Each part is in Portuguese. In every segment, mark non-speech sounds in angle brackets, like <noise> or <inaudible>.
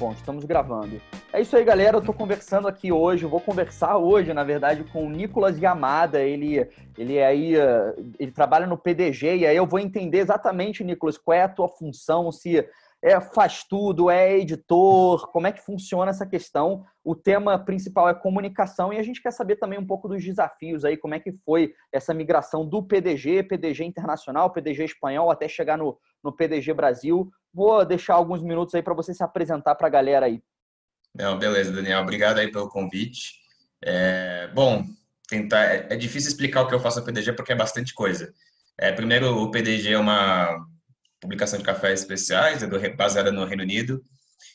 Bom, estamos gravando. É isso aí, galera. Eu tô conversando aqui hoje, vou conversar hoje, na verdade, com o Nicolas Yamada. Ele, ele é aí, eh, ele trabalha no PDG, e aí eu vou entender exatamente, Nicolas, qual é a tua função, se é, faz tudo, é editor, como é que funciona essa questão. O tema principal é comunicação e a gente quer saber também um pouco dos desafios aí, como é que foi essa migração do PDG, PDG internacional, PDG espanhol, até chegar no, no PDG Brasil. Vou deixar alguns minutos aí para você se apresentar para a galera aí. Não, beleza, Daniel. Obrigado aí pelo convite. É, bom, tentar. É, é difícil explicar o que eu faço no PDG porque é bastante coisa. É, primeiro, o PDG é uma publicação de cafés especiais, é baseada no Reino Unido,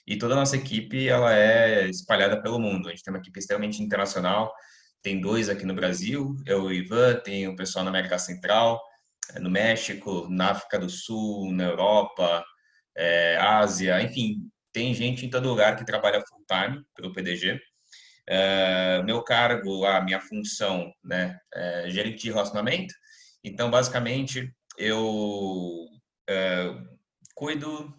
e toda a nossa equipe ela é espalhada pelo mundo. A gente tem uma equipe extremamente internacional, tem dois aqui no Brasil, eu e o Ivan, tem o pessoal na América Central, é, no México, na África do Sul, na Europa, é, Ásia, enfim, tem gente em todo lugar que trabalha full time pelo PDG. É, meu cargo, a minha função, né, é gerente de relacionamento. Então, basicamente, eu uh, cuido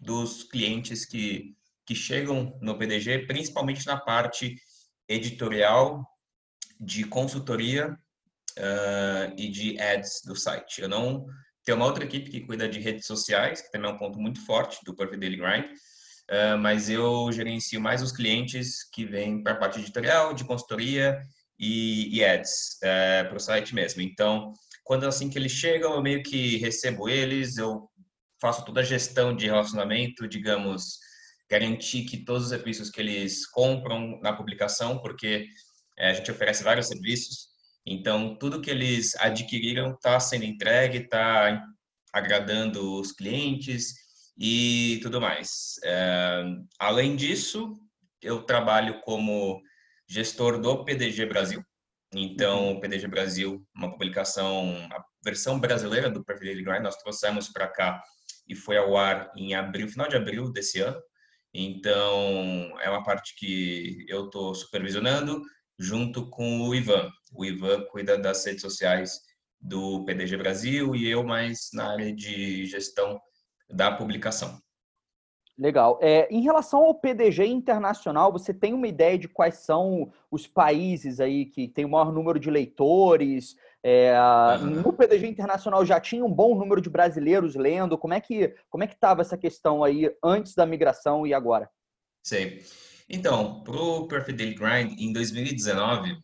dos clientes que, que chegam no PDG, principalmente na parte editorial, de consultoria uh, e de ads do site. Eu não tenho uma outra equipe que cuida de redes sociais, que também é um ponto muito forte do Perfect Daily Grind, uh, mas eu gerencio mais os clientes que vêm para a parte editorial, de consultoria e, e ads uh, para o site mesmo. Então, quando assim que eles chegam, eu meio que recebo eles, eu faço toda a gestão de relacionamento, digamos, garantir que todos os serviços que eles compram na publicação, porque é, a gente oferece vários serviços, então tudo que eles adquiriram está sendo entregue, está agradando os clientes e tudo mais. É, além disso, eu trabalho como gestor do PDG Brasil, então, o PDG Brasil, uma publicação, a versão brasileira do Perfil Grind, nós trouxemos para cá e foi ao ar em abril, final de abril desse ano. Então, é uma parte que eu estou supervisionando junto com o Ivan. O Ivan cuida das redes sociais do PDG Brasil e eu mais na área de gestão da publicação. Legal. É, em relação ao PDG internacional, você tem uma ideia de quais são os países aí que tem o maior número de leitores? É, uhum. No PDG internacional já tinha um bom número de brasileiros lendo. Como é que como é que estava essa questão aí antes da migração e agora? Sei. Então, para o Perfect Daily Grind, em 2019,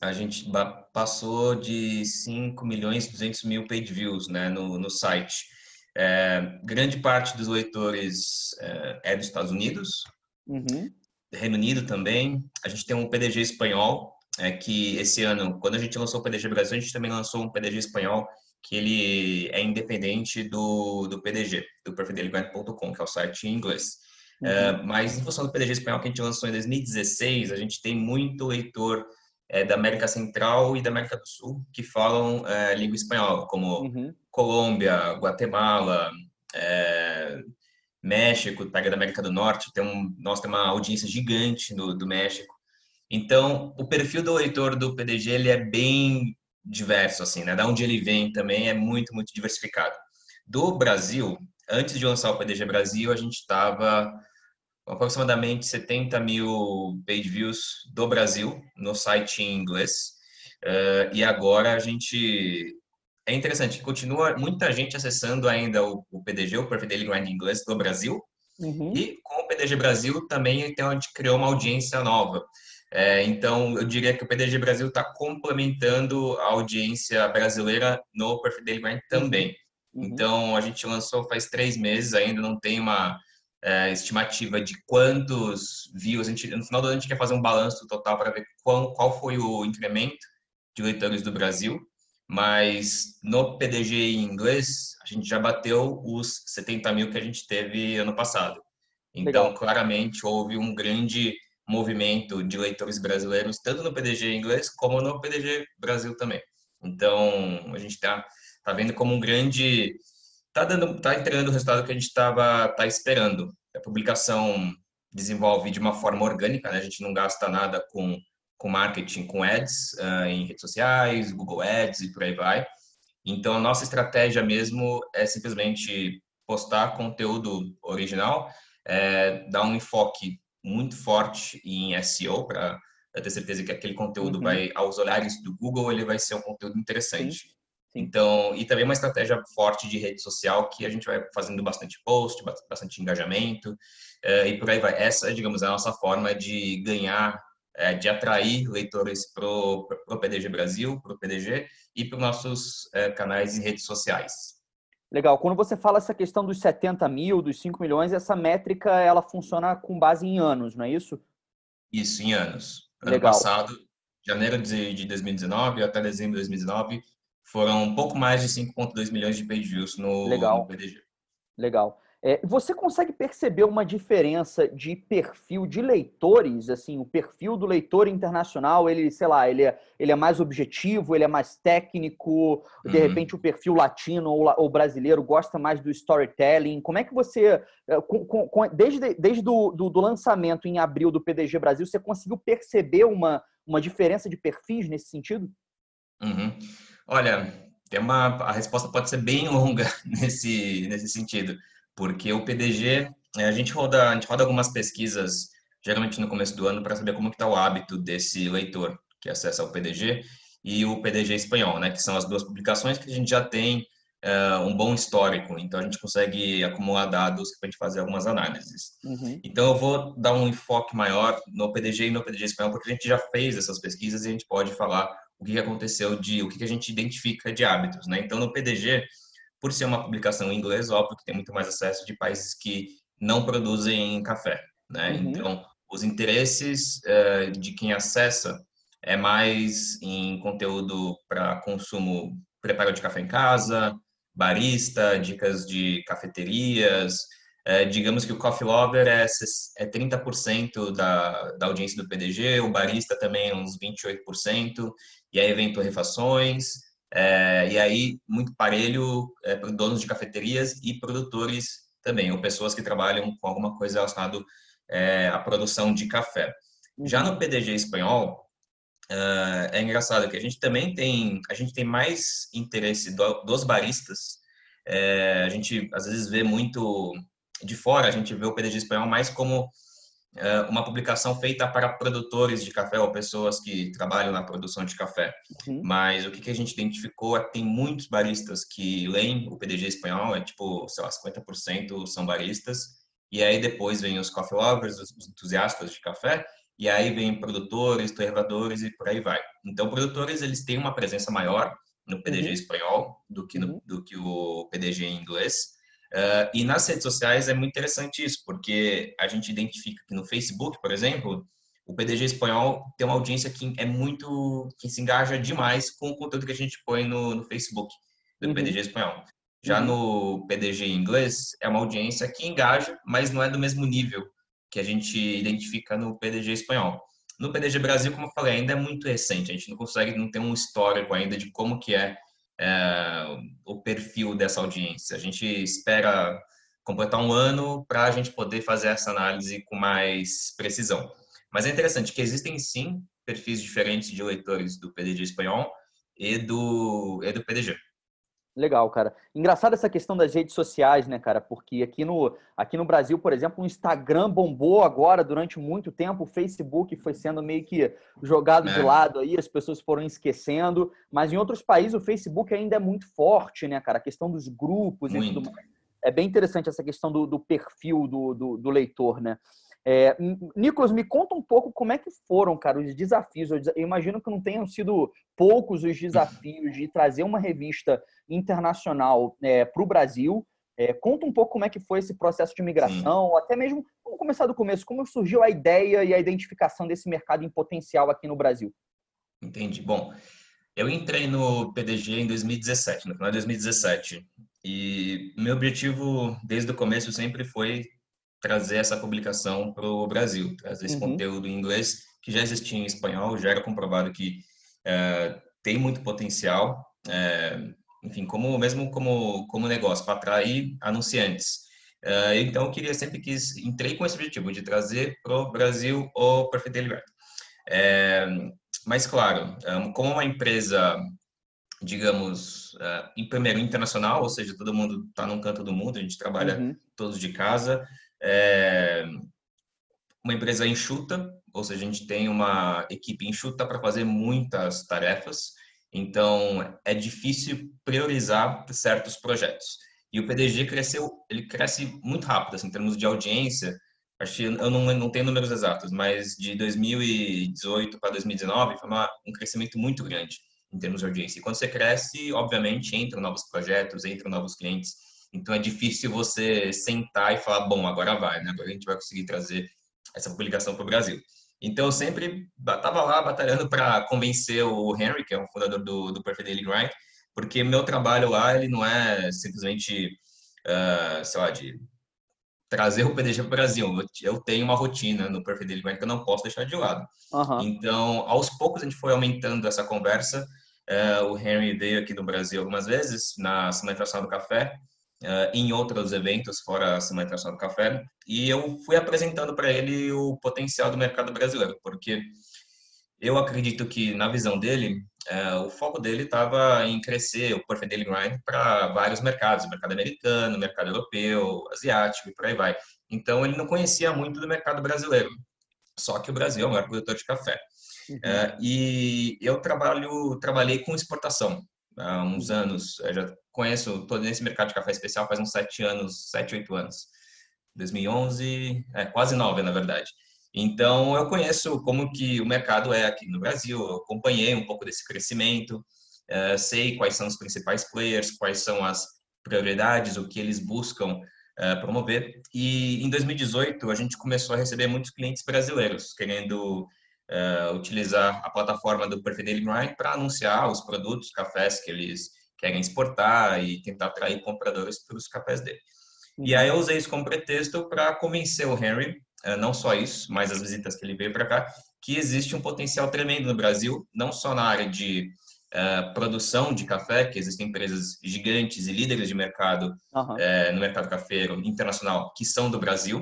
a gente passou de 5 milhões e 200 mil page views né, no, no site. É, grande parte dos leitores é, é dos Estados Unidos, uhum. Reino Unido também. A gente tem um PDG espanhol, é, que esse ano, quando a gente lançou o PDG Brasil, a gente também lançou um PDG espanhol que ele é independente do, do PDG, do perfildelegant.com, que é o site em inglês. É, uhum. Mas em função do PDG espanhol que a gente lançou em 2016, a gente tem muito leitor é, da América Central e da América do Sul que falam é, língua espanhola, como uhum. Colômbia, Guatemala, é, México, pega da América do Norte, tem um, nós temos uma audiência gigante do, do México. Então, o perfil do leitor do PDG ele é bem diverso, assim, né? Da onde ele vem também é muito, muito diversificado. Do Brasil, antes de lançar o PDG Brasil, a gente estava aproximadamente 70 mil page views do Brasil no site em inglês. Uh, e agora a gente. É interessante, continua muita gente acessando ainda o, o PDG, o Perfect Daily Grind inglês do Brasil. Uhum. E com o PDG Brasil também então, a gente criou uma audiência nova. É, então, eu diria que o PDG Brasil está complementando a audiência brasileira no Perfect Daily Grind também. Uhum. Então, a gente lançou faz três meses, ainda não tem uma é, estimativa de quantos views. A gente, no final do ano a gente quer fazer um balanço total para ver qual, qual foi o incremento de leitores do Brasil. Mas no PDG em inglês, a gente já bateu os 70 mil que a gente teve ano passado. Então, Legal. claramente, houve um grande movimento de leitores brasileiros, tanto no PDG em inglês como no PDG Brasil também. Então, a gente está tá vendo como um grande tá dando, tá entregando o resultado que a gente estava tá esperando. A publicação desenvolve de uma forma orgânica, né? A gente não gasta nada com com marketing, com ads uh, em redes sociais, Google Ads e por aí vai. Então a nossa estratégia mesmo é simplesmente postar conteúdo original, é, dar um enfoque muito forte em SEO para ter certeza que aquele conteúdo uhum. vai aos olhares do Google ele vai ser um conteúdo interessante. Sim. Então, e também uma estratégia forte de rede social que a gente vai fazendo bastante post, bastante engajamento uh, e por aí vai. Essa, digamos, é a nossa forma de ganhar, uh, de atrair leitores para o PDG Brasil, para o PDG e para os nossos uh, canais em redes sociais. Legal. Quando você fala essa questão dos 70 mil, dos 5 milhões, essa métrica ela funciona com base em anos, não é isso? Isso, em anos. Ano Legal. passado, janeiro de 2019 até dezembro de 2019, foram um pouco mais de 5,2 milhões de page views no, Legal. no PDG. Legal. É, você consegue perceber uma diferença de perfil de leitores? Assim, o perfil do leitor internacional, ele, sei lá, ele é, ele é mais objetivo, ele é mais técnico, de uhum. repente o perfil latino ou, ou, brasileiro gosta mais do storytelling. Como é que você, é, com, com, desde, desde do, do, do, lançamento em abril do PDG Brasil, você conseguiu perceber uma, uma diferença de perfis nesse sentido? Uhum. Olha, tem uma, a resposta pode ser bem <laughs> longa nesse, nesse sentido porque o PDG, é, a gente roda, a gente roda algumas pesquisas, geralmente no começo do ano, para saber como está o hábito desse leitor que acessa o PDG e o PDG espanhol, né, que são as duas publicações que a gente já tem uh, um bom histórico, então a gente consegue acumular dados para a gente fazer algumas análises. Uhum. Então eu vou dar um enfoque maior no PDG e no PDG espanhol, porque a gente já fez essas pesquisas e a gente pode falar o que aconteceu de, o que a gente identifica de hábitos, né? Então no PDG por ser uma publicação em inglês, óbvio que tem muito mais acesso de países que não produzem café, né? Uhum. Então, os interesses uh, de quem acessa é mais em conteúdo para consumo, preparo de café em casa, barista, dicas de cafeterias. É, digamos que o Coffee Lover é, é 30% da, da audiência do PDG, o barista também é uns 28%, e aí vem torrefações, é, e aí, muito parelho é, para donos de cafeterias e produtores também, ou pessoas que trabalham com alguma coisa relacionada é, à produção de café. Já no PDG espanhol, é, engraçado que a gente também tem, a gente tem mais interesse do, dos baristas. A gente às vezes vê muito de fora, a gente vê o PDG espanhol mais como uma publicação feita para produtores de café ou pessoas que trabalham na produção de café. Uhum. Mas o que, a gente identificou é que tem muitos baristas que leem o PDG espanhol, é tipo, sei lá, 50% são baristas, e aí depois vem os coffee lovers, os entusiastas de café, e aí vem produtores, torrevadores e por aí vai. Então, produtores, eles têm uma presença maior no PDG uhum. espanhol do que, no, uhum. do que o PDG em inglês, Uh, e nas redes sociais é muito interessante isso, porque a gente identifica que no Facebook, por exemplo, o PDG espanhol tem uma audiência que é muito, que se engaja demais com o conteúdo que a gente põe no, no Facebook do uhum. PDG espanhol. Já uhum. no PDG inglês, é uma audiência que engaja, mas não é do mesmo nível que a gente identifica no PDG espanhol. No PDG Brasil, como eu falei, ainda é muito recente, a gente não consegue, não tem um histórico ainda de como que é é, o perfil dessa audiência. A gente espera completar um ano para a gente poder fazer essa análise com mais precisão. Mas é interessante que existem sim perfis diferentes de leitores do PDG espanhol e do, e do PDG. Legal, cara. Engraçado essa questão das redes sociais, né, cara? Porque aqui no, aqui no Brasil, por exemplo, o Instagram bombou agora durante muito tempo, o Facebook foi sendo meio que jogado é. de lado aí, as pessoas foram esquecendo. Mas em outros países o Facebook ainda é muito forte, né, cara? A questão dos grupos muito. e tudo mais. É bem interessante essa questão do, do perfil do, do, do leitor, né? É, Nicolas, me conta um pouco como é que foram, cara, os desafios. Eu imagino que não tenham sido poucos os desafios de trazer uma revista internacional é, para o Brasil. É, conta um pouco como é que foi esse processo de migração, Sim. até mesmo, vamos começar do começo, como surgiu a ideia e a identificação desse mercado em potencial aqui no Brasil? Entendi. Bom, eu entrei no PDG em 2017, no final de 2017, e meu objetivo desde o começo sempre foi trazer essa publicação para o Brasil, trazer esse uhum. conteúdo em inglês que já existia em espanhol, já era comprovado que é, tem muito potencial, é, enfim, como mesmo como como negócio para atrair anunciantes. É, então, eu queria sempre que entrei com esse objetivo de trazer para o Brasil o Perfect Delivery. É, mas claro, como uma empresa digamos, em primeiro internacional, ou seja, todo mundo está num canto do mundo, a gente trabalha uhum. todos de casa, é uma empresa enxuta, ou seja, a gente tem uma equipe enxuta para fazer muitas tarefas, então é difícil priorizar certos projetos. E o PDG cresceu, ele cresce muito rápido, assim, em termos de audiência. Acho que eu não, não tenho números exatos, mas de 2018 para 2019 foi uma, um crescimento muito grande em termos de audiência. E quando você cresce, obviamente, entram novos projetos, entram novos clientes. Então é difícil você sentar e falar, bom, agora vai, né? Agora a gente vai conseguir trazer essa publicação para o Brasil. Então eu sempre estava lá batalhando para convencer o Henry, que é o fundador do, do Perfect Daily Grind, porque meu trabalho lá ele não é simplesmente, uh, sei lá, de trazer o PDG para o Brasil. Eu tenho uma rotina no Perfect Daily Grind que eu não posso deixar de lado. Uhum. Então, aos poucos a gente foi aumentando essa conversa. Uh, o Henry veio aqui no Brasil algumas vezes na Semana Internacional do Café uh, em outros eventos fora a Semana Internacional do Café e eu fui apresentando para ele o potencial do mercado brasileiro, porque eu acredito que na visão dele uh, o foco dele estava em crescer o Perfect Daily Grind para vários mercados, mercado americano, mercado europeu, asiático e por aí vai. Então ele não conhecia muito do mercado brasileiro. Só que o Brasil é o maior produtor de café. Uhum. Uh, e eu trabalho, trabalhei com exportação há uns anos. Eu já conheço todo esse mercado de café especial faz uns sete anos, sete, oito anos. 2011, é, quase nove, na verdade. Então, eu conheço como que o mercado é aqui no Brasil, eu acompanhei um pouco desse crescimento, é, sei quais são os principais players, quais são as prioridades, o que eles buscam é, promover. E em 2018, a gente começou a receber muitos clientes brasileiros querendo uh, utilizar a plataforma do Perfect Daily Grind para anunciar os produtos, cafés que eles querem exportar e tentar atrair compradores para os cafés dele. E aí eu usei isso como pretexto para convencer o Henry, uh, não só isso, mas as visitas que ele veio para cá, que existe um potencial tremendo no Brasil, não só na área de uh, produção de café, que existem empresas gigantes e líderes de mercado uhum. uh, no mercado cafeiro internacional que são do Brasil.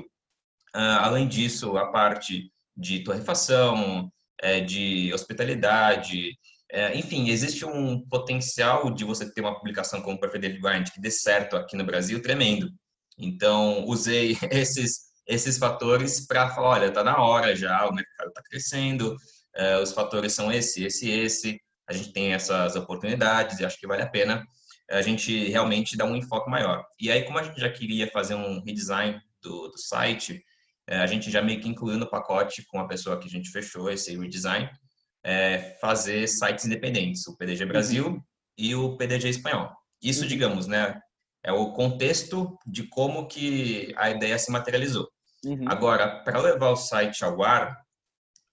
Uh, além disso, a parte de torrefação, é, de hospitalidade, é, enfim, existe um potencial de você ter uma publicação como o Perfect Grind que dê certo aqui no Brasil tremendo. Então, usei <laughs> esses esses fatores para falar, olha, está na hora já, o mercado está crescendo, é, os fatores são esse, esse, esse, a gente tem essas oportunidades e acho que vale a pena a gente realmente dar um enfoque maior. E aí, como a gente já queria fazer um redesign do, do site, é, a gente já meio que incluiu no pacote com a pessoa que a gente fechou esse redesign, é, fazer sites independentes, o PDG Brasil uhum. e o PDG Espanhol. Isso, uhum. digamos, né, é o contexto de como que a ideia se materializou. Uhum. Agora, para levar o site ao ar,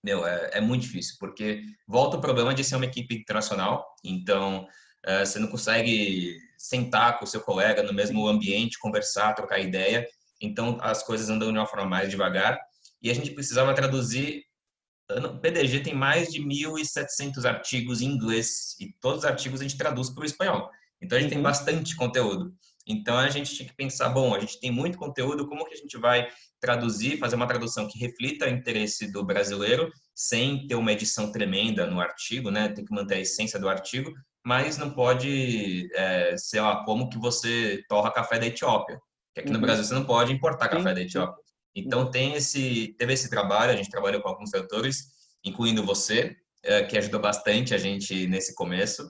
meu, é, é, muito difícil, porque volta o problema de ser uma equipe internacional, então é, você não consegue sentar com o seu colega no mesmo ambiente, conversar, trocar ideia, então as coisas andam de uma forma mais devagar e a gente precisava traduzir. O PDG tem mais de 1.700 artigos em inglês e todos os artigos a gente traduz para o espanhol. Então a gente uhum. tem bastante conteúdo. Então a gente tinha que pensar, bom, a gente tem muito conteúdo, como que a gente vai traduzir, fazer uma tradução que reflita o interesse do brasileiro, sem ter uma edição tremenda no artigo, né? Tem que manter a essência do artigo, mas não pode, é, sei lá, como que você torra café da Etiópia. Que aqui uhum. no Brasil você não pode importar café sim, da Etiópia. Então tem esse, teve esse trabalho, a gente trabalhou com alguns setores, incluindo você, é, que ajudou bastante a gente nesse começo.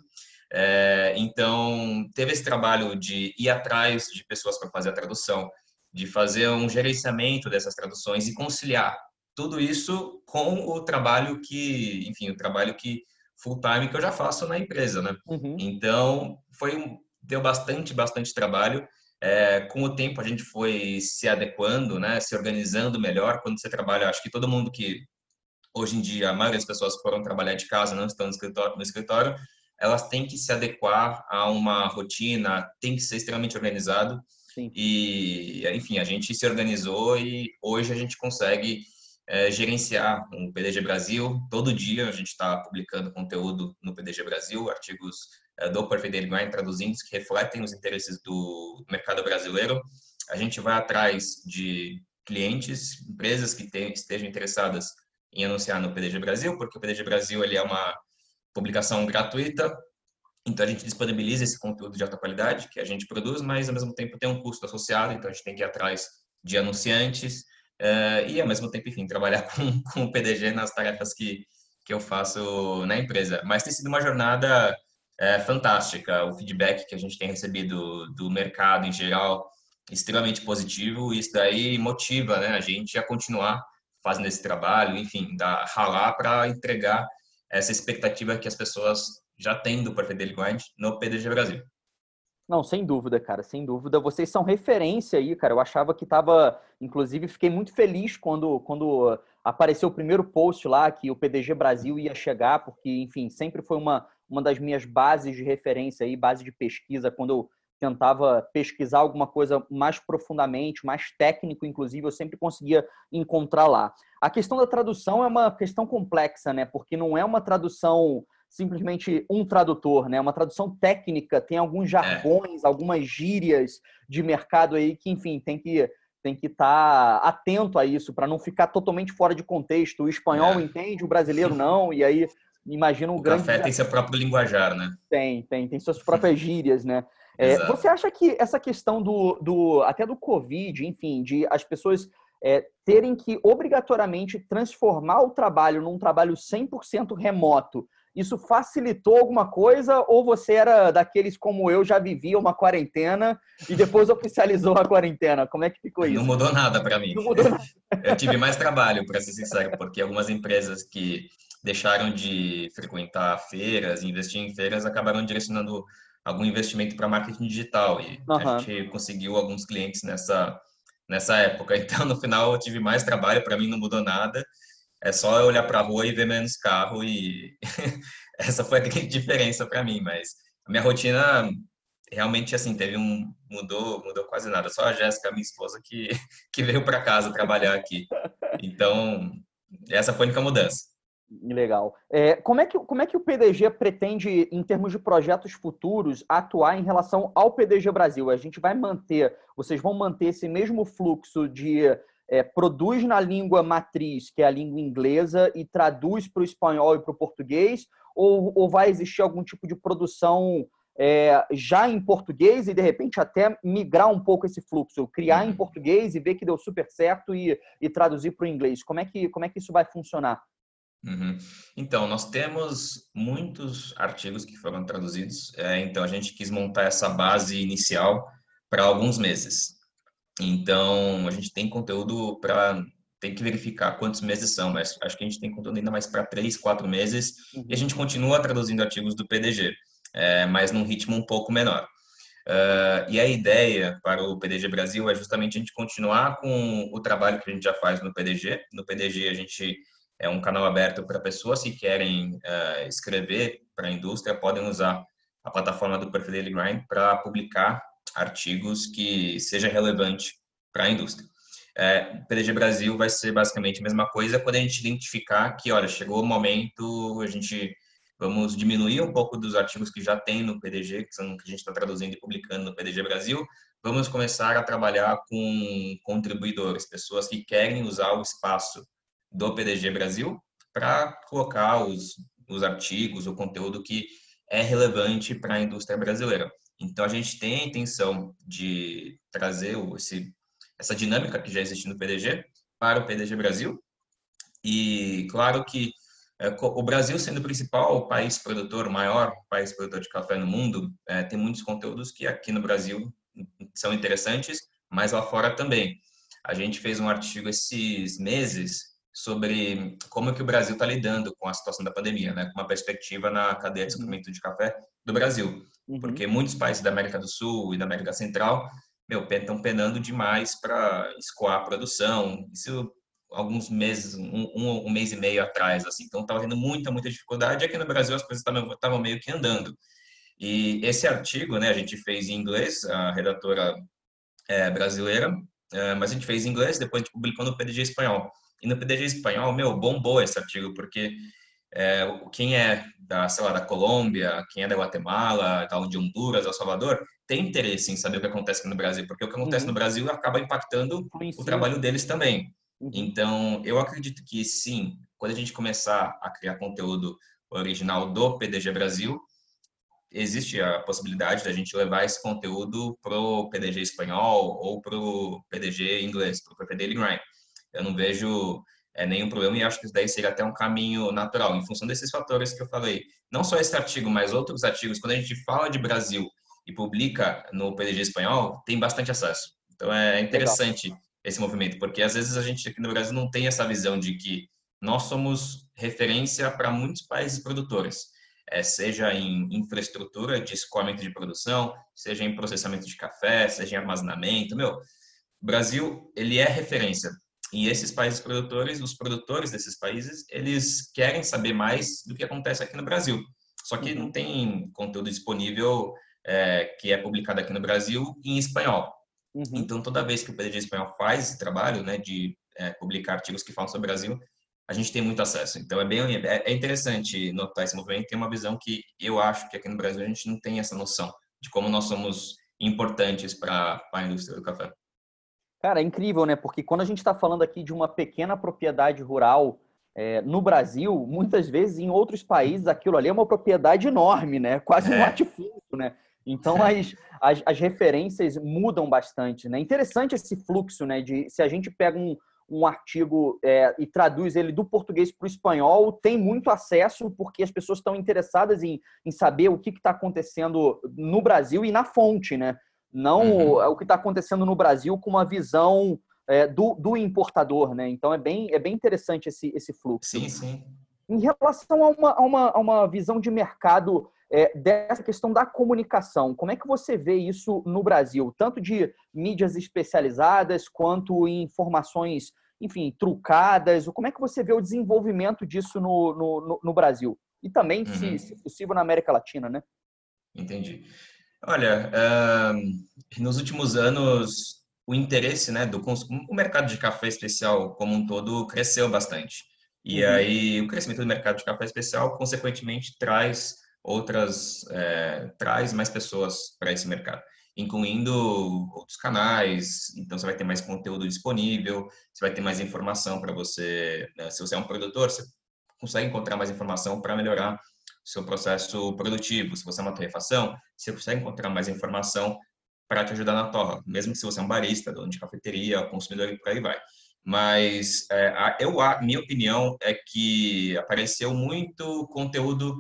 É, então teve esse trabalho de ir atrás de pessoas para fazer a tradução, de fazer um gerenciamento dessas traduções e conciliar tudo isso com o trabalho que, enfim, o trabalho que full time que eu já faço na empresa, né? Uhum. Então foi deu bastante, bastante trabalho. É, com o tempo a gente foi se adequando, né, se organizando melhor. Quando você trabalha, acho que todo mundo que hoje em dia a maioria das pessoas foram trabalhar de casa, não estão no escritório, no escritório, elas têm que se adequar a uma rotina, tem que ser extremamente organizado. Sim. E, enfim, a gente se organizou e hoje a gente consegue é, gerenciar um PDG Brasil. Todo dia a gente está publicando conteúdo no PDG Brasil, artigos do Perfect Daily Grind traduzindo que refletem os interesses do mercado brasileiro. A gente vai atrás de clientes, empresas que estejam interessadas em anunciar no PDG Brasil, porque o PDG Brasil ele é uma publicação gratuita, então a gente disponibiliza esse conteúdo de alta qualidade que a gente produz, mas ao mesmo tempo tem um custo associado, então a gente tem que ir atrás de anunciantes, uh, e ao mesmo tempo, enfim, trabalhar <laughs> com, com o PDG nas tarefas que, que eu faço na empresa. Mas tem sido uma jornada é, fantástica, o feedback que a gente tem recebido do mercado em geral, extremamente positivo, isso daí motiva né, a gente a continuar fazendo esse trabalho, enfim, da, ralar para entregar essa expectativa que as pessoas já têm do Daily Grind no PDG Brasil. Não, sem dúvida, cara, sem dúvida. Vocês são referência aí, cara. Eu achava que tava, inclusive, fiquei muito feliz quando, quando apareceu o primeiro post lá que o PDG Brasil ia chegar, porque, enfim, sempre foi uma, uma das minhas bases de referência aí, base de pesquisa, quando eu tentava pesquisar alguma coisa mais profundamente, mais técnico, inclusive, eu sempre conseguia encontrar lá. A questão da tradução é uma questão complexa, né? Porque não é uma tradução simplesmente um tradutor, né? Uma tradução técnica, tem alguns é. jargões, algumas gírias de mercado aí que, enfim, tem que tem que estar tá atento a isso para não ficar totalmente fora de contexto. O espanhol é. entende, o brasileiro <laughs> não, e aí imagina um o grande. O café tem seu próprio linguajar, né? Tem, tem, tem suas próprias <laughs> gírias, né? É, você acha que essa questão do, do até do Covid, enfim, de as pessoas é, terem que obrigatoriamente transformar o trabalho num trabalho 100% remoto, isso facilitou alguma coisa ou você era daqueles como eu já vivia uma quarentena e depois <laughs> oficializou a quarentena? Como é que ficou isso? Não mudou nada para mim. Não mudou nada. <laughs> Eu tive mais trabalho, para ser sincero, porque algumas empresas que deixaram de frequentar feiras, investir em feiras, acabaram direcionando algum investimento para marketing digital. E uhum. a gente conseguiu alguns clientes nessa nessa época. <laughs> Então, no final, eu tive mais trabalho, para mim não mudou nada. É só olhar para a rua e ver menos carro e <laughs> essa foi a grande <laughs> diferença para mim, mas a minha rotina realmente assim teve um mudou mudou quase nada. Só a Jéssica minha esposa que que veio para casa trabalhar aqui. Então essa foi a única mudança legal é, como é que como é que o PDG pretende em termos de projetos futuros atuar em relação ao PDG Brasil a gente vai manter vocês vão manter esse mesmo fluxo de é, produz na língua matriz, que é a língua inglesa, e traduz para o espanhol e para o português? Ou, ou vai existir algum tipo de produção é, já em português e, de repente, até migrar um pouco esse fluxo? Criar em uhum. português e ver que deu super certo e, e traduzir para o inglês? Como é, que, como é que isso vai funcionar? Uhum. Então, nós temos muitos artigos que foram traduzidos, é, então a gente quis montar essa base inicial para alguns meses. Então, a gente tem conteúdo para. Tem que verificar quantos meses são, mas acho que a gente tem conteúdo ainda mais para três, quatro meses. Uhum. E a gente continua traduzindo artigos do PDG, é, mas num ritmo um pouco menor. Uh, e a ideia para o PDG Brasil é justamente a gente continuar com o trabalho que a gente já faz no PDG. No PDG, a gente é um canal aberto para pessoas que querem uh, escrever para a indústria, podem usar a plataforma do Perfil Daily Grind para publicar artigos que seja relevante para a indústria. É, o PDG Brasil vai ser basicamente a mesma coisa quando a gente identificar que, olha, chegou o momento, a gente vamos diminuir um pouco dos artigos que já tem no PDG, que são que a gente está traduzindo e publicando no PDG Brasil, vamos começar a trabalhar com contribuidores, pessoas que querem usar o espaço do PDG Brasil para colocar os, os artigos, o conteúdo que é relevante para a indústria brasileira. Então, a gente tem a intenção de trazer esse, essa dinâmica que já existe no PDG para o PDG Brasil. E, claro que é, o Brasil, sendo o principal país produtor, o maior país produtor de café no mundo, é, tem muitos conteúdos que aqui no Brasil são interessantes, mas lá fora também. A gente fez um artigo esses meses sobre como que o Brasil está lidando com a situação da pandemia, né? com uma perspectiva na cadeia de uhum. suprimento de café do Brasil. Uhum. Porque muitos países da América do Sul e da América Central, meu, estão penando demais para escoar a produção. Isso alguns meses, um, um, um, mês e meio atrás, assim. Então, estava tendo muita, muita dificuldade. Aqui no Brasil, as coisas estavam meio que andando. E esse artigo, né, a gente fez em inglês, a redatora é, brasileira, é, mas a gente fez em inglês, depois a gente publicou no PDG espanhol. E no PDG espanhol, meu, bombou esse artigo, porque é, quem é da, sei lá, da Colômbia, quem é da Guatemala, da de Honduras, El Salvador, tem interesse em saber o que acontece aqui no Brasil, porque o que acontece uhum. no Brasil acaba impactando o trabalho deles também. Uhum. Então, eu acredito que sim, quando a gente começar a criar conteúdo original do PDG Brasil, existe a possibilidade da gente levar esse conteúdo pro PDG espanhol ou pro PDG inglês, pro PPD Grind. Eu não vejo é, nenhum problema e acho que isso daí seria até um caminho natural, em função desses fatores que eu falei. Não só esse artigo, mas outros artigos, quando a gente fala de Brasil e publica no PDG espanhol, tem bastante acesso. Então é interessante Legal. esse movimento, porque às vezes a gente aqui no Brasil não tem essa visão de que nós somos referência para muitos países produtores, é, seja em infraestrutura de escoamento de produção, seja em processamento de café, seja em armazenamento. Meu, Brasil, ele é referência. E esses países produtores, os produtores desses países, eles querem saber mais do que acontece aqui no Brasil. Só que não tem conteúdo disponível é, que é publicado aqui no Brasil em espanhol. Uhum. Então, toda vez que o PDG Espanhol faz esse trabalho, né, de é, publicar artigos que falam sobre o Brasil, a gente tem muito acesso. Então, é bem é, é interessante notar esse movimento. Tem uma visão que eu acho que aqui no Brasil a gente não tem essa noção de como nós somos importantes para a indústria do café. Cara, é incrível, né? Porque quando a gente está falando aqui de uma pequena propriedade rural é, no Brasil, muitas vezes em outros países aquilo ali é uma propriedade enorme, né? <laughs> Quase um é. latifúndio, né? Então <laughs> as, as, as, referências mudam bastante, né? Interessante esse fluxo, né? De se a gente pega um, um artigo é, e traduz ele do português para o espanhol, tem muito acesso porque as pessoas estão interessadas em, em saber o que está acontecendo no Brasil e na fonte, né? Não uhum. o que está acontecendo no Brasil com uma visão é, do, do, importador, né? Então é bem, é bem interessante esse, esse fluxo. Sim, sim. Em relação a uma, a uma, a uma visão de mercado é, dessa questão da comunicação, como é que você vê isso no Brasil? Tanto de mídias especializadas quanto em informações, enfim, trucadas. Como é que você vê o desenvolvimento disso no, no, no Brasil? E também, uhum. se, se possível, na América Latina, né? Entendi. Olha, uh, nos últimos anos, o interesse né, do consumo, o mercado de café especial como um todo cresceu bastante. E uhum. aí, o crescimento do mercado de café especial, consequentemente, traz outras, é, traz mais pessoas para esse mercado, incluindo outros canais. Então, você vai ter mais conteúdo disponível, você vai ter mais informação para você. Né, se você é um produtor, você consegue encontrar mais informação para melhorar seu processo produtivo. Se você é uma torrefação, você consegue encontrar mais informação para te ajudar na torra, mesmo se você é um barista, dono de cafeteria, consumidor e por aí vai. Mas é, a, eu, a minha opinião é que apareceu muito conteúdo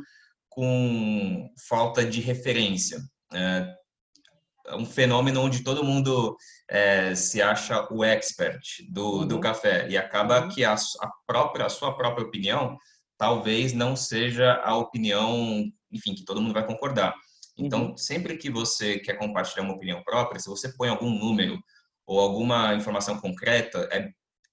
com falta de referência. É, é um fenômeno onde todo mundo é, se acha o expert do, uhum. do café e acaba uhum. que a, a própria a sua própria opinião talvez não seja a opinião, enfim, que todo mundo vai concordar. Então, uhum. sempre que você quer compartilhar uma opinião própria, se você põe algum número ou alguma informação concreta, é,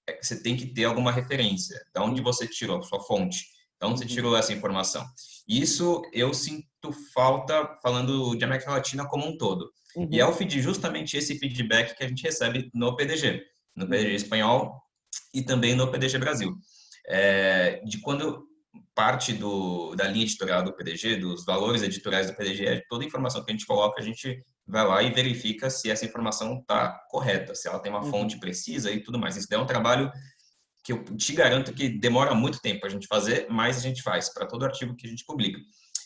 é, você tem que ter alguma referência. De onde você tirou sua fonte? De onde você uhum. tirou essa informação? Isso eu sinto falta falando de América Latina como um todo. Uhum. E é o feed, justamente esse feedback que a gente recebe no PDG, no PDG espanhol e também no PDG Brasil. É, de quando parte do, da linha editorial do PDG, dos valores editoriais do PDG, é toda informação que a gente coloca, a gente vai lá e verifica se essa informação está correta, se ela tem uma uhum. fonte precisa e tudo mais. Isso é um trabalho que eu te garanto que demora muito tempo a gente fazer, mas a gente faz para todo artigo que a gente publica.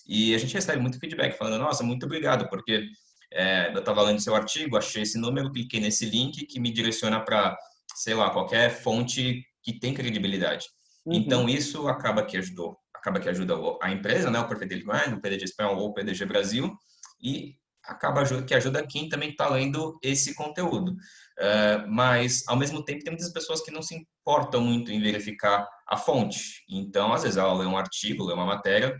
E a gente recebe muito feedback falando, nossa, muito obrigado, porque é, eu estava lendo seu artigo, achei esse número, cliquei nesse link que me direciona para, sei lá, qualquer fonte que tem credibilidade. Uhum. Então, isso acaba que ajudou, acaba que ajuda a empresa, né, o Perfeito Grind, o PDG Espanhol ou o PDG Brasil, e acaba que ajuda quem também está lendo esse conteúdo. Uh, mas, ao mesmo tempo, tem muitas pessoas que não se importam muito em verificar a fonte. Então, às vezes, ela lê um artigo, lê uma matéria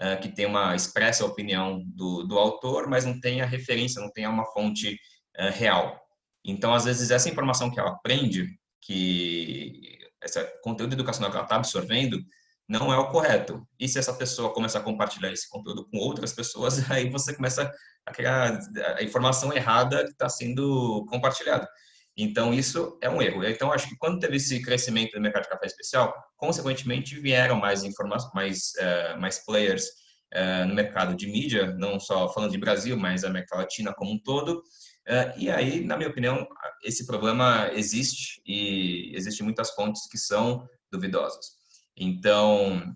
uh, que tem uma expressa opinião do, do autor, mas não tem a referência, não tem uma fonte uh, real. Então, às vezes, essa informação que ela aprende, que esse conteúdo educacional que ela está absorvendo não é o correto. E se essa pessoa começar a compartilhar esse conteúdo com outras pessoas, <laughs> aí você começa a criar a informação errada que está sendo compartilhada. Então, isso é um erro. Então, acho que quando teve esse crescimento do mercado de café especial, consequentemente vieram mais informações, mais, uh, mais players uh, no mercado de mídia, não só falando de Brasil, mas América Latina como um todo, é, e aí, na minha opinião, esse problema existe e existem muitas fontes que são duvidosas. Então,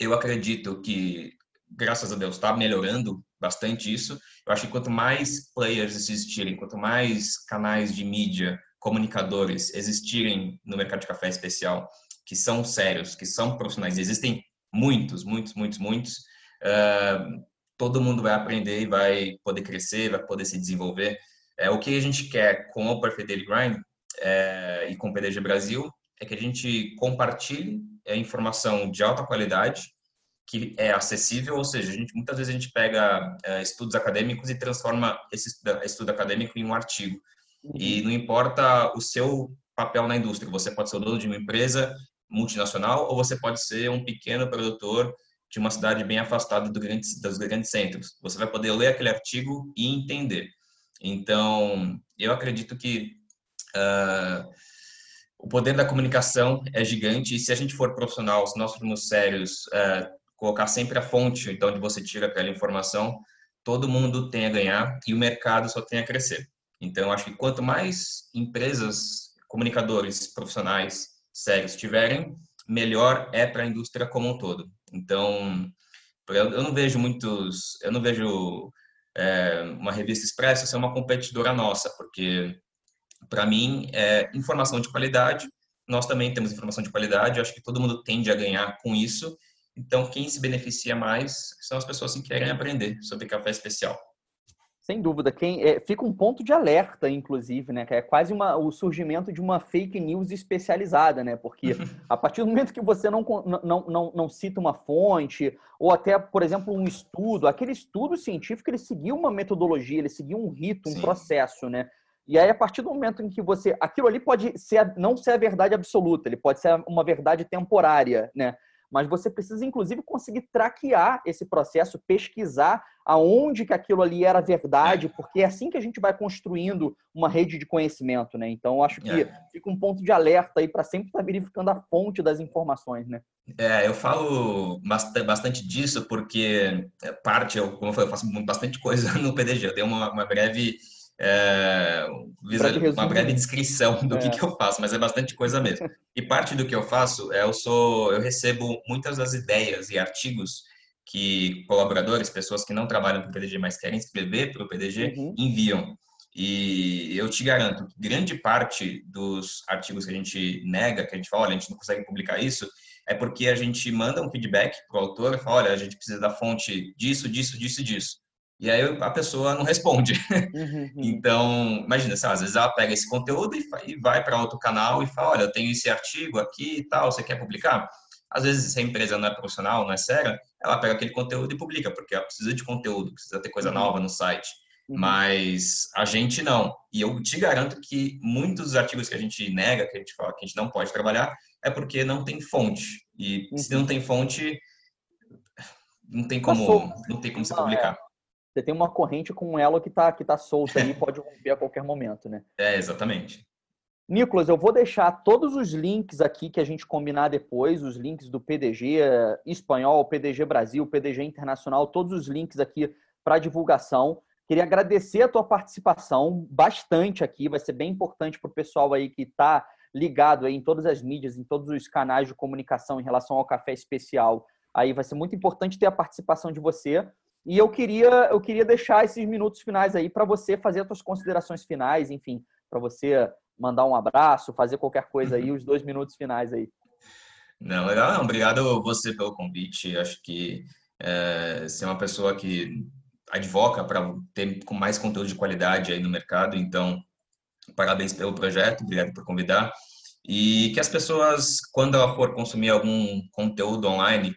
eu acredito que, graças a Deus, está melhorando bastante isso. Eu acho que quanto mais players existirem, quanto mais canais de mídia, comunicadores existirem no mercado de café especial, que são sérios, que são profissionais, existem muitos, muitos, muitos, muitos, uh, todo mundo vai aprender e vai poder crescer, vai poder se desenvolver. É, o que a gente quer com o Perfect Daily Grind é, e com o PDG Brasil é que a gente compartilhe a informação de alta qualidade que é acessível, ou seja, gente, muitas vezes a gente pega é, estudos acadêmicos e transforma esse estudo acadêmico em um artigo. E não importa o seu papel na indústria, você pode ser o dono de uma empresa multinacional ou você pode ser um pequeno produtor de uma cidade bem afastada do grande, dos grandes centros. Você vai poder ler aquele artigo e entender. Então, eu acredito que uh, o poder da comunicação é gigante e se a gente for profissional, se nós formos sérios, uh, colocar sempre a fonte, então, onde você tira aquela informação, todo mundo tem a ganhar e o mercado só tem a crescer. Então, acho que quanto mais empresas, comunicadores, profissionais sérios tiverem, melhor é para a indústria como um todo. Então, eu não vejo muitos, eu não vejo é, uma revista expressa ser uma competidora nossa, porque para mim é informação de qualidade. Nós também temos informação de qualidade. Acho que todo mundo tende a ganhar com isso. Então, quem se beneficia mais são as pessoas que querem aprender sobre café especial. Sem dúvida, quem é, fica um ponto de alerta, inclusive, né? Que é quase uma, o surgimento de uma fake news especializada, né? Porque <laughs> a partir do momento que você não, não, não, não cita uma fonte, ou até, por exemplo, um estudo, aquele estudo científico ele seguiu uma metodologia, ele seguiu um rito, um Sim. processo, né? E aí, a partir do momento em que você. Aquilo ali pode ser, não ser a verdade absoluta, ele pode ser uma verdade temporária, né? Mas você precisa, inclusive, conseguir traquear esse processo, pesquisar aonde que aquilo ali era verdade, porque é assim que a gente vai construindo uma rede de conhecimento, né? Então, acho que é. fica um ponto de alerta aí para sempre estar tá verificando a fonte das informações, né? É, eu falo bastante disso porque é parte, eu, como eu falei, eu faço bastante coisa <laughs> no PDG. Eu dei uma, uma breve é, uma breve descrição do é. que, que eu faço, mas é bastante coisa mesmo. E parte do que eu faço é eu sou, eu recebo muitas das ideias e artigos que colaboradores, pessoas que não trabalham para o PDG, mas querem escrever para o PDG, uhum. enviam. E eu te garanto grande parte dos artigos que a gente nega, que a gente fala, olha, a gente não consegue publicar isso, é porque a gente manda um feedback para o autor e fala, olha, a gente precisa da fonte disso, disso, disso e disso. E aí a pessoa não responde. Uhum, uhum. então, imagina, às vezes ela pega esse conteúdo e vai para outro canal e fala, olha, eu tenho esse artigo aqui e tal, você quer publicar? Às vezes, se a empresa não é profissional, não é séria, ela pega aquele conteúdo e publica, porque ela precisa de conteúdo, precisa ter coisa uhum. nova no site. Uhum. Mas a gente não. E eu te garanto que muitos dos artigos que a gente nega, que a gente fala que a gente não pode trabalhar, é porque não tem fonte. E se não tem fonte, não tem como, não tem como você publicar. Você tem uma corrente com um elo que está que tá solta e <laughs> pode romper a qualquer momento, né? É, exatamente. Nicolas, eu vou deixar todos os links aqui que a gente combinar depois, os links do PDG espanhol, PDG Brasil, PDG internacional, todos os links aqui para divulgação. Queria agradecer a tua participação bastante aqui, vai ser bem importante para o pessoal aí que está ligado aí em todas as mídias, em todos os canais de comunicação em relação ao café especial. Aí vai ser muito importante ter a participação de você. E eu queria, eu queria deixar esses minutos finais aí para você fazer as suas considerações finais, enfim, para você mandar um abraço, fazer qualquer coisa aí, os dois minutos finais aí. Não, legal. Obrigado você pelo convite. Acho que é, você é uma pessoa que advoca para ter com mais conteúdo de qualidade aí no mercado. Então, parabéns pelo projeto, obrigado por convidar. E que as pessoas, quando ela for consumir algum conteúdo online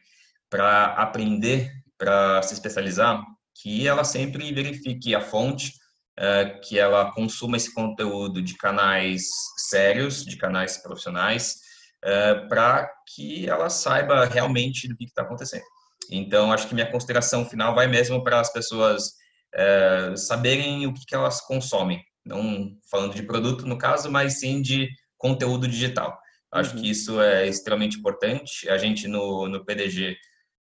para aprender para se especializar, que ela sempre verifique a fonte, é, que ela consuma esse conteúdo de canais sérios, de canais profissionais, é, para que ela saiba realmente do que está acontecendo. Então, acho que minha consideração final vai mesmo para as pessoas é, saberem o que, que elas consomem, não falando de produto no caso, mas sim de conteúdo digital. Acho uhum. que isso é extremamente importante. A gente no, no PDG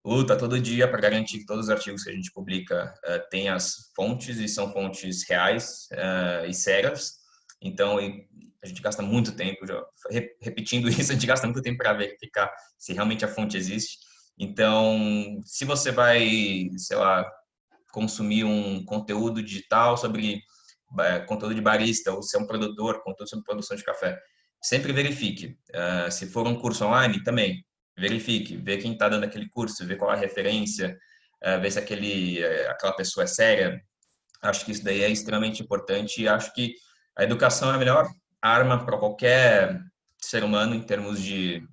luta todo dia para garantir que todos os artigos que a gente publica uh, têm as fontes e são fontes reais uh, e sérias. Então, a gente gasta muito tempo, já, repetindo <laughs> isso, a gente gasta muito tempo para verificar se realmente a fonte existe. Então, se você vai, sei lá, consumir um conteúdo digital sobre é, conteúdo de barista, ou se é um produtor, conteúdo sobre produção de café, sempre verifique. Uh, se for um curso online, também verifique, vê quem está dando aquele curso, vê qual é a referência, uh, vê se aquele, uh, aquela pessoa é séria. Acho que isso daí é extremamente importante e acho que a educação é a melhor arma para qualquer ser humano em termos de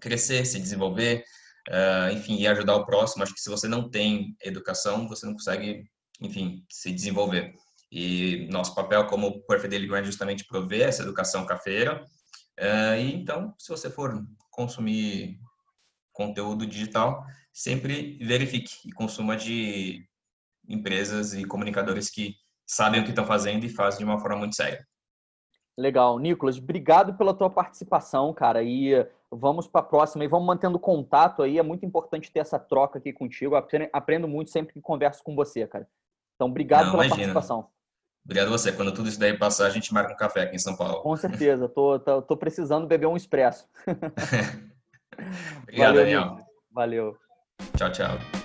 crescer, se desenvolver, uh, enfim, e ajudar o próximo. Acho que se você não tem educação, você não consegue, enfim, se desenvolver. E nosso papel como Perfect Daily Grind é justamente prover essa educação cafeira. Uh, e então, se você for consumir conteúdo digital, sempre verifique e consuma de empresas e comunicadores que sabem o que estão fazendo e fazem de uma forma muito séria. Legal. Nicolas, obrigado pela tua participação, cara. E vamos para a próxima e vamos mantendo contato aí. É muito importante ter essa troca aqui contigo. Aprendo muito sempre que converso com você, cara. Então, obrigado Não, pela imagina. participação. Obrigado a você. Quando tudo isso daí passar, a gente marca um café aqui em São Paulo. Com certeza. Tô, tô, tô precisando beber um expresso. <laughs> <laughs> obrigado, Valeu, Daniel. Valeu. Tchau, tchau.